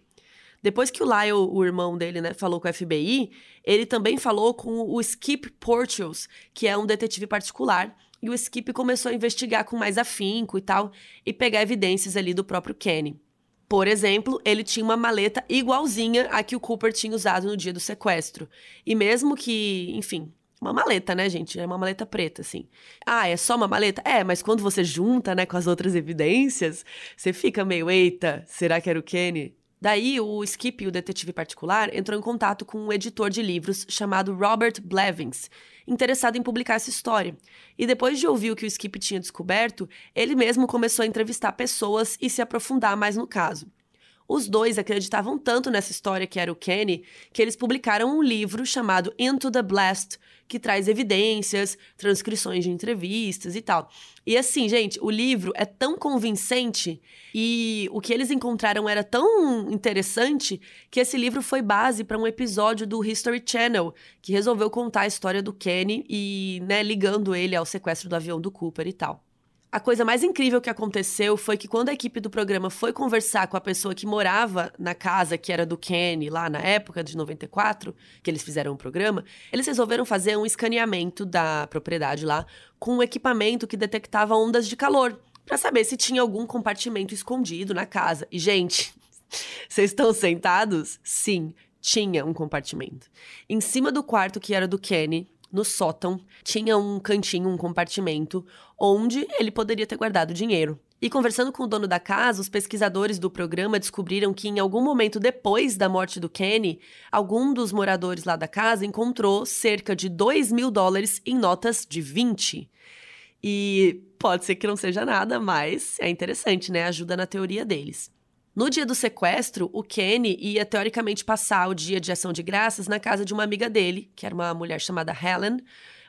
Depois que o Lyle, o irmão dele, né, falou com a FBI, ele também falou com o Skip Portios, que é um detetive particular, e o Skip começou a investigar com mais afinco e tal, e pegar evidências ali do próprio Kenny. Por exemplo, ele tinha uma maleta igualzinha à que o Cooper tinha usado no dia do sequestro. E mesmo que, enfim, uma maleta, né, gente? É uma maleta preta, assim. Ah, é só uma maleta? É, mas quando você junta, né, com as outras evidências, você fica meio, eita, será que era o Kenny? Daí, o Skip, o detetive particular, entrou em contato com um editor de livros chamado Robert Blevins, interessado em publicar essa história. E depois de ouvir o que o Skip tinha descoberto, ele mesmo começou a entrevistar pessoas e se aprofundar mais no caso. Os dois acreditavam tanto nessa história que era o Kenny que eles publicaram um livro chamado Into the Blast, que traz evidências, transcrições de entrevistas e tal. E assim, gente, o livro é tão convincente e o que eles encontraram era tão interessante que esse livro foi base para um episódio do History Channel, que resolveu contar a história do Kenny e, né, ligando ele ao sequestro do avião do Cooper e tal. A coisa mais incrível que aconteceu foi que quando a equipe do programa foi conversar com a pessoa que morava na casa que era do Kenny lá na época de 94, que eles fizeram o programa, eles resolveram fazer um escaneamento da propriedade lá com um equipamento que detectava ondas de calor, para saber se tinha algum compartimento escondido na casa. E gente, vocês estão sentados? Sim, tinha um compartimento. Em cima do quarto que era do Kenny, no sótão, tinha um cantinho, um compartimento, onde ele poderia ter guardado dinheiro. E conversando com o dono da casa, os pesquisadores do programa descobriram que em algum momento depois da morte do Kenny, algum dos moradores lá da casa encontrou cerca de 2 mil dólares em notas de 20. E pode ser que não seja nada, mas é interessante, né? Ajuda na teoria deles. No dia do sequestro, o Kenny ia teoricamente passar o dia de ação de graças na casa de uma amiga dele, que era uma mulher chamada Helen,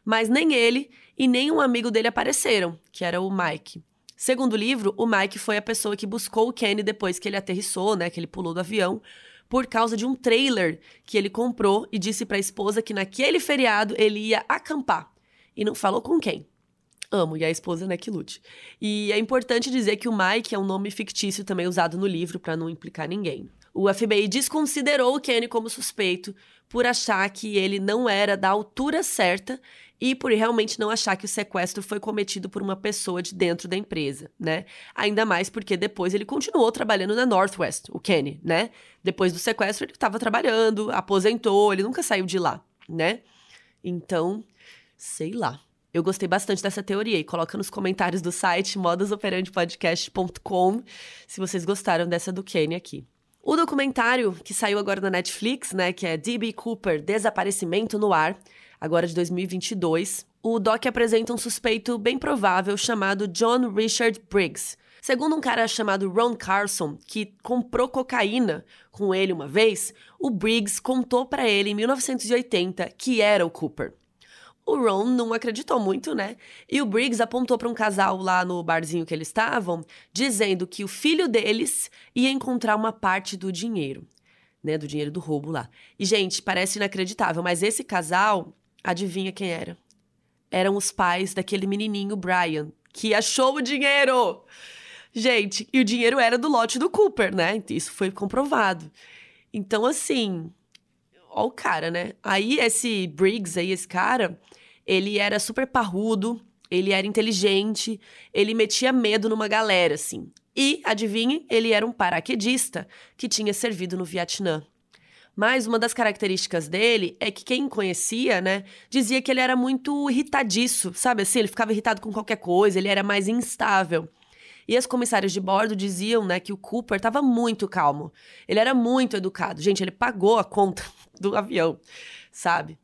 mas nem ele e nem um amigo dele apareceram, que era o Mike. Segundo o livro, o Mike foi a pessoa que buscou o Kenny depois que ele aterrissou, né, que ele pulou do avião, por causa de um trailer que ele comprou e disse para a esposa que naquele feriado ele ia acampar. E não falou com quem. Amo, e a esposa, né, que lute. E é importante dizer que o Mike é um nome fictício também usado no livro para não implicar ninguém. O FBI desconsiderou o Kenny como suspeito por achar que ele não era da altura certa e por realmente não achar que o sequestro foi cometido por uma pessoa de dentro da empresa, né? Ainda mais porque depois ele continuou trabalhando na Northwest, o Kenny, né? Depois do sequestro ele estava trabalhando, aposentou, ele nunca saiu de lá, né? Então, sei lá. Eu gostei bastante dessa teoria e coloca nos comentários do site modasoperandepodcast.com se vocês gostaram dessa do Kenny aqui. O documentário que saiu agora na Netflix, né, que é D.B. Cooper, Desaparecimento no Ar, agora de 2022, o doc apresenta um suspeito bem provável chamado John Richard Briggs. Segundo um cara chamado Ron Carson, que comprou cocaína com ele uma vez, o Briggs contou para ele em 1980 que era o Cooper. O Ron não acreditou muito, né? E o Briggs apontou para um casal lá no barzinho que eles estavam, dizendo que o filho deles ia encontrar uma parte do dinheiro, né? Do dinheiro do roubo lá. E, gente, parece inacreditável, mas esse casal, adivinha quem era? Eram os pais daquele menininho Brian, que achou o dinheiro! Gente, e o dinheiro era do lote do Cooper, né? Isso foi comprovado. Então, assim, ó o cara, né? Aí esse Briggs aí, esse cara, ele era super parrudo, ele era inteligente, ele metia medo numa galera, assim. E, adivinhe, ele era um paraquedista que tinha servido no Vietnã. Mas uma das características dele é que quem conhecia, né, dizia que ele era muito irritadiço, sabe assim? Ele ficava irritado com qualquer coisa, ele era mais instável. E as comissárias de bordo diziam, né, que o Cooper estava muito calmo. Ele era muito educado. Gente, ele pagou a conta do avião, sabe?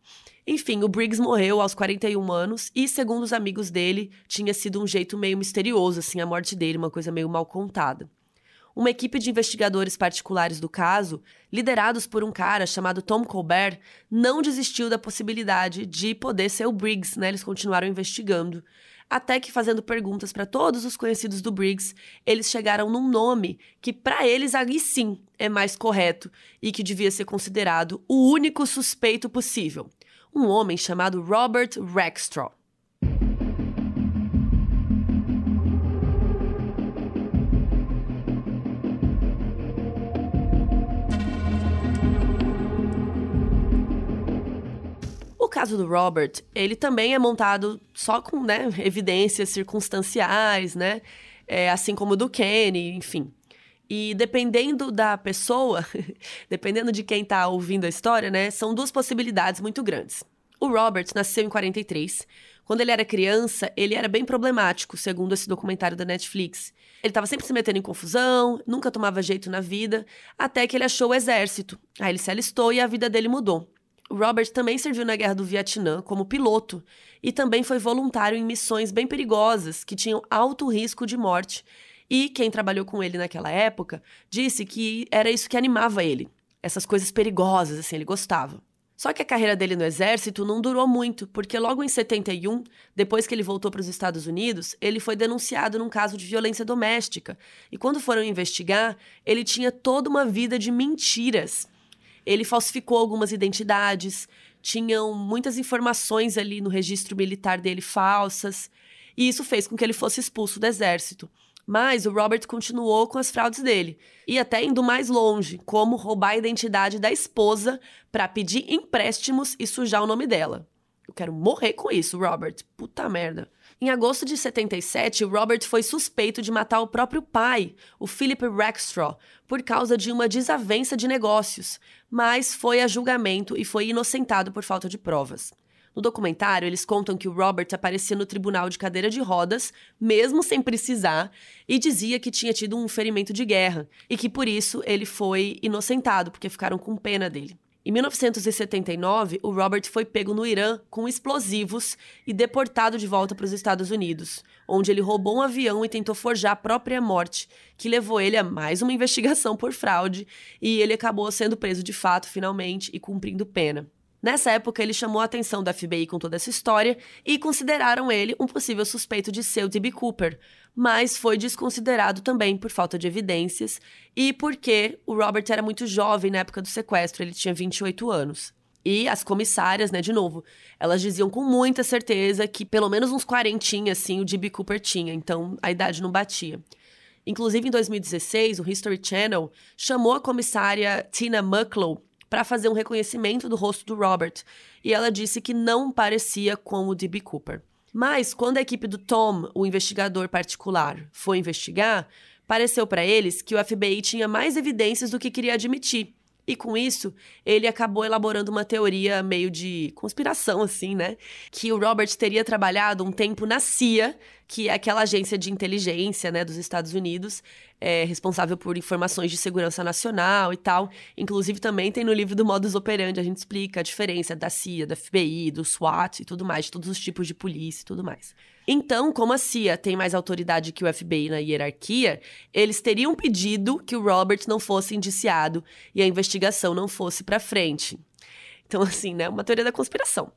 Enfim, o Briggs morreu aos 41 anos e, segundo os amigos dele, tinha sido um jeito meio misterioso, assim, a morte dele, uma coisa meio mal contada. Uma equipe de investigadores particulares do caso, liderados por um cara chamado Tom Colbert, não desistiu da possibilidade de poder ser o Briggs, né? Eles continuaram investigando. Até que, fazendo perguntas para todos os conhecidos do Briggs, eles chegaram num nome que, para eles, ali sim é mais correto e que devia ser considerado o único suspeito possível um homem chamado Robert Rackstraw. O caso do Robert, ele também é montado só com né, evidências circunstanciais, né? É, assim como o do Kenny, enfim. E dependendo da pessoa, dependendo de quem está ouvindo a história, né, são duas possibilidades muito grandes. O Robert nasceu em 43. Quando ele era criança, ele era bem problemático, segundo esse documentário da Netflix. Ele estava sempre se metendo em confusão, nunca tomava jeito na vida, até que ele achou o exército. Aí ele se alistou e a vida dele mudou. O Robert também serviu na Guerra do Vietnã como piloto e também foi voluntário em missões bem perigosas que tinham alto risco de morte. E quem trabalhou com ele naquela época disse que era isso que animava ele. Essas coisas perigosas, assim, ele gostava. Só que a carreira dele no exército não durou muito, porque logo em 71, depois que ele voltou para os Estados Unidos, ele foi denunciado num caso de violência doméstica. E quando foram investigar, ele tinha toda uma vida de mentiras. Ele falsificou algumas identidades, tinham muitas informações ali no registro militar dele falsas, e isso fez com que ele fosse expulso do exército. Mas o Robert continuou com as fraudes dele, e até indo mais longe, como roubar a identidade da esposa para pedir empréstimos e sujar o nome dela. Eu quero morrer com isso, Robert. Puta merda. Em agosto de 77, Robert foi suspeito de matar o próprio pai, o Philip Rackstraw, por causa de uma desavença de negócios, mas foi a julgamento e foi inocentado por falta de provas. No documentário, eles contam que o Robert aparecia no tribunal de cadeira de rodas, mesmo sem precisar, e dizia que tinha tido um ferimento de guerra e que por isso ele foi inocentado, porque ficaram com pena dele. Em 1979, o Robert foi pego no Irã com explosivos e deportado de volta para os Estados Unidos, onde ele roubou um avião e tentou forjar a própria morte, que levou ele a mais uma investigação por fraude, e ele acabou sendo preso de fato finalmente e cumprindo pena. Nessa época, ele chamou a atenção da FBI com toda essa história e consideraram ele um possível suspeito de ser o D.B. Cooper, mas foi desconsiderado também por falta de evidências e porque o Robert era muito jovem na época do sequestro, ele tinha 28 anos. E as comissárias, né, de novo, elas diziam com muita certeza que pelo menos uns quarentinha, assim, o D.B. Cooper tinha, então a idade não batia. Inclusive, em 2016, o History Channel chamou a comissária Tina Mucklow para fazer um reconhecimento do rosto do Robert, e ela disse que não parecia com o D.B. Cooper. Mas quando a equipe do Tom, o investigador particular, foi investigar, pareceu para eles que o FBI tinha mais evidências do que queria admitir. E com isso, ele acabou elaborando uma teoria meio de conspiração, assim, né? Que o Robert teria trabalhado um tempo na CIA, que é aquela agência de inteligência, né, dos Estados Unidos, é, responsável por informações de segurança nacional e tal. Inclusive, também tem no livro do Modus Operandi, a gente explica a diferença da CIA, da FBI, do SWAT e tudo mais, de todos os tipos de polícia e tudo mais. Então, como a CIA tem mais autoridade que o FBI na hierarquia, eles teriam pedido que o Robert não fosse indiciado e a investigação não fosse para frente. Então, assim, né, uma teoria da conspiração.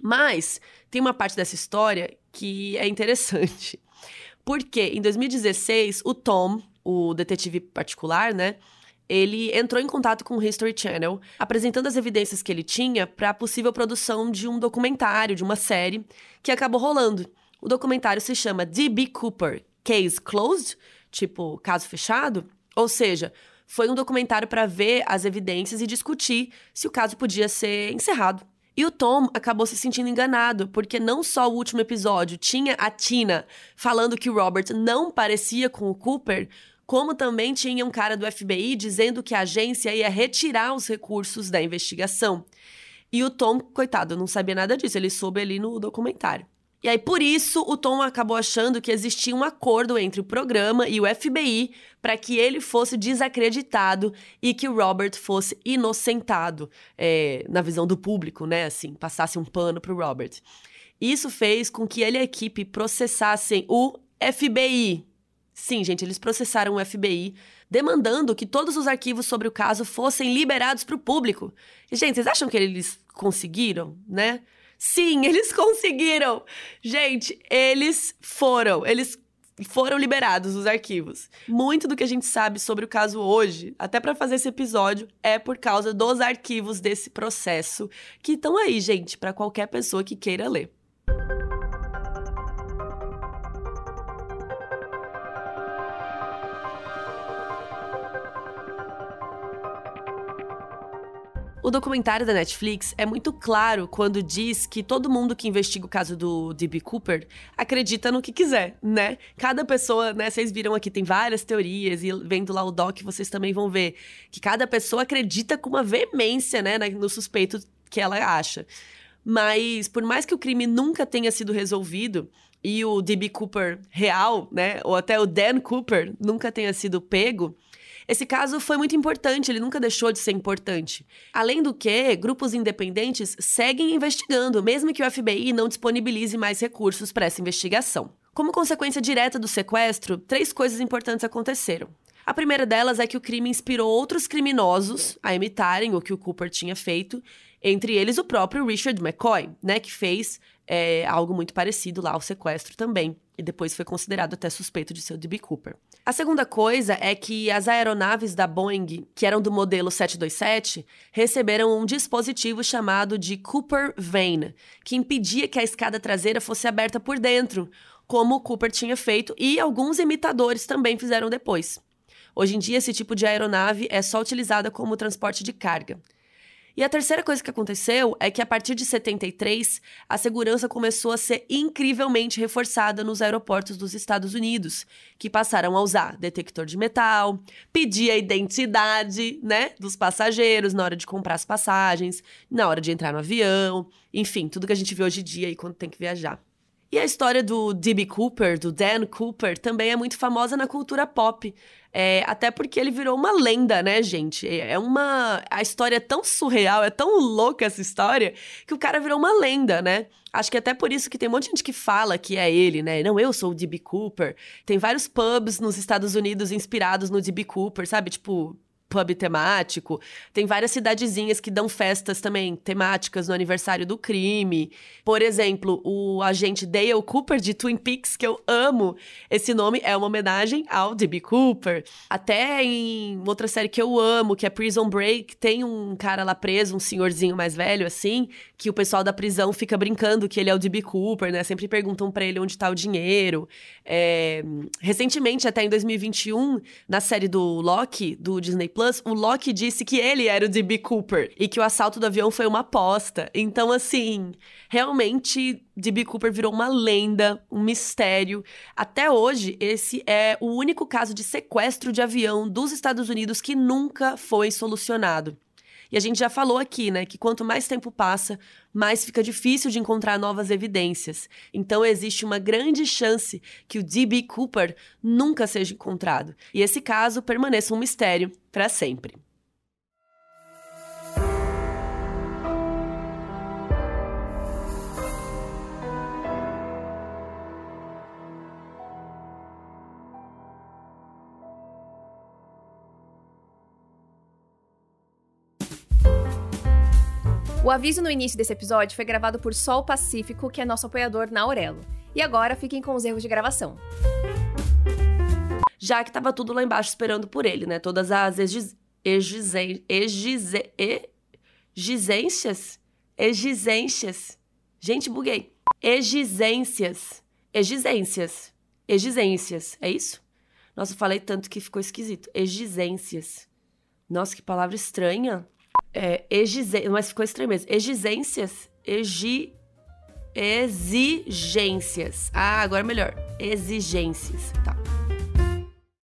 Mas tem uma parte dessa história que é interessante. Porque em 2016, o Tom, o detetive particular, né, ele entrou em contato com o History Channel, apresentando as evidências que ele tinha para a possível produção de um documentário, de uma série, que acabou rolando. O documentário se chama D.B. Cooper Case Closed, tipo caso fechado, ou seja, foi um documentário para ver as evidências e discutir se o caso podia ser encerrado. E o Tom acabou se sentindo enganado, porque não só o último episódio tinha a Tina falando que o Robert não parecia com o Cooper, como também tinha um cara do FBI dizendo que a agência ia retirar os recursos da investigação. E o Tom, coitado, não sabia nada disso, ele soube ali no documentário. E aí, por isso, o Tom acabou achando que existia um acordo entre o programa e o FBI para que ele fosse desacreditado e que o Robert fosse inocentado, é, na visão do público, né? Assim, passasse um pano para o Robert. Isso fez com que ele e a equipe processassem o FBI. Sim, gente, eles processaram o FBI, demandando que todos os arquivos sobre o caso fossem liberados para o público. E, gente, vocês acham que eles conseguiram, né? Sim, eles conseguiram. Gente, eles foram. Eles foram liberados os arquivos. Muito do que a gente sabe sobre o caso hoje, até para fazer esse episódio, é por causa dos arquivos desse processo que estão aí, gente, para qualquer pessoa que queira ler. O documentário da Netflix é muito claro quando diz que todo mundo que investiga o caso do D.B. Cooper acredita no que quiser, né? Cada pessoa, né? Vocês viram aqui, tem várias teorias, e vendo lá o doc, vocês também vão ver que cada pessoa acredita com uma veemência, né? No suspeito que ela acha. Mas por mais que o crime nunca tenha sido resolvido e o D.B. Cooper real, né, ou até o Dan Cooper nunca tenha sido pego, esse caso foi muito importante, ele nunca deixou de ser importante. Além do que, grupos independentes seguem investigando, mesmo que o FBI não disponibilize mais recursos para essa investigação. Como consequência direta do sequestro, três coisas importantes aconteceram. A primeira delas é que o crime inspirou outros criminosos a imitarem o que o Cooper tinha feito, entre eles o próprio Richard McCoy, né, que fez é, algo muito parecido lá ao sequestro também, e depois foi considerado até suspeito de ser o D.B. Cooper. A segunda coisa é que as aeronaves da Boeing, que eram do modelo 727, receberam um dispositivo chamado de Cooper Vane, que impedia que a escada traseira fosse aberta por dentro, como o Cooper tinha feito e alguns imitadores também fizeram depois. Hoje em dia, esse tipo de aeronave é só utilizada como transporte de carga. E a terceira coisa que aconteceu é que a partir de 73, a segurança começou a ser incrivelmente reforçada nos aeroportos dos Estados Unidos, que passaram a usar detector de metal, pedir a identidade, né, dos passageiros na hora de comprar as passagens, na hora de entrar no avião, enfim, tudo que a gente vê hoje em dia aí quando tem que viajar. E a história do D.B. Cooper, do Dan Cooper, também é muito famosa na cultura pop. É, até porque ele virou uma lenda, né, gente? É, é uma. A história é tão surreal, é tão louca essa história, que o cara virou uma lenda, né? Acho que até por isso que tem um monte de gente que fala que é ele, né? Não, eu sou o D.B. Cooper. Tem vários pubs nos Estados Unidos inspirados no D.B. Cooper, sabe? Tipo, pub temático. Tem várias cidadezinhas que dão festas também temáticas no aniversário do crime. Por exemplo, o agente Dale Cooper de Twin Peaks, que eu amo. Esse nome é uma homenagem ao D.B. Cooper. Até em outra série que eu amo, que é Prison Break, tem um cara lá preso, um senhorzinho mais velho assim, que o pessoal da prisão fica brincando que ele é o D.B. Cooper, né? Sempre perguntam para ele onde tá o dinheiro. É... Recentemente, até em 2021, na série do Loki, do Disney Plus, o Loki disse que ele era o D.B. Cooper e que o assalto do avião foi uma aposta. Então, assim, realmente D.B. Cooper virou uma lenda, um mistério. Até hoje, esse é o único caso de sequestro de avião dos Estados Unidos que nunca foi solucionado. E a gente já falou aqui, né, que quanto mais tempo passa, mais fica difícil de encontrar novas evidências. Então existe uma grande chance que o D.B. Cooper nunca seja encontrado. E esse caso permaneça um mistério para sempre. O aviso no início desse episódio foi gravado por Sol Pacífico, que é nosso apoiador na Aurelo. E agora fiquem com os erros de gravação. Já que tava tudo lá embaixo esperando por ele, né? Todas as exigências. Exigências? Exigências. Gente, buguei. Exigências. Exigências. Exigências. É isso? Nossa, falei tanto que ficou esquisito. Exigências. Nossa, que palavra estranha. É, exigências, mas ficou estranho mesmo. Exigências. Egi, exigências. Ah, agora melhor. Exigências. Tá.